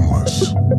Homeless.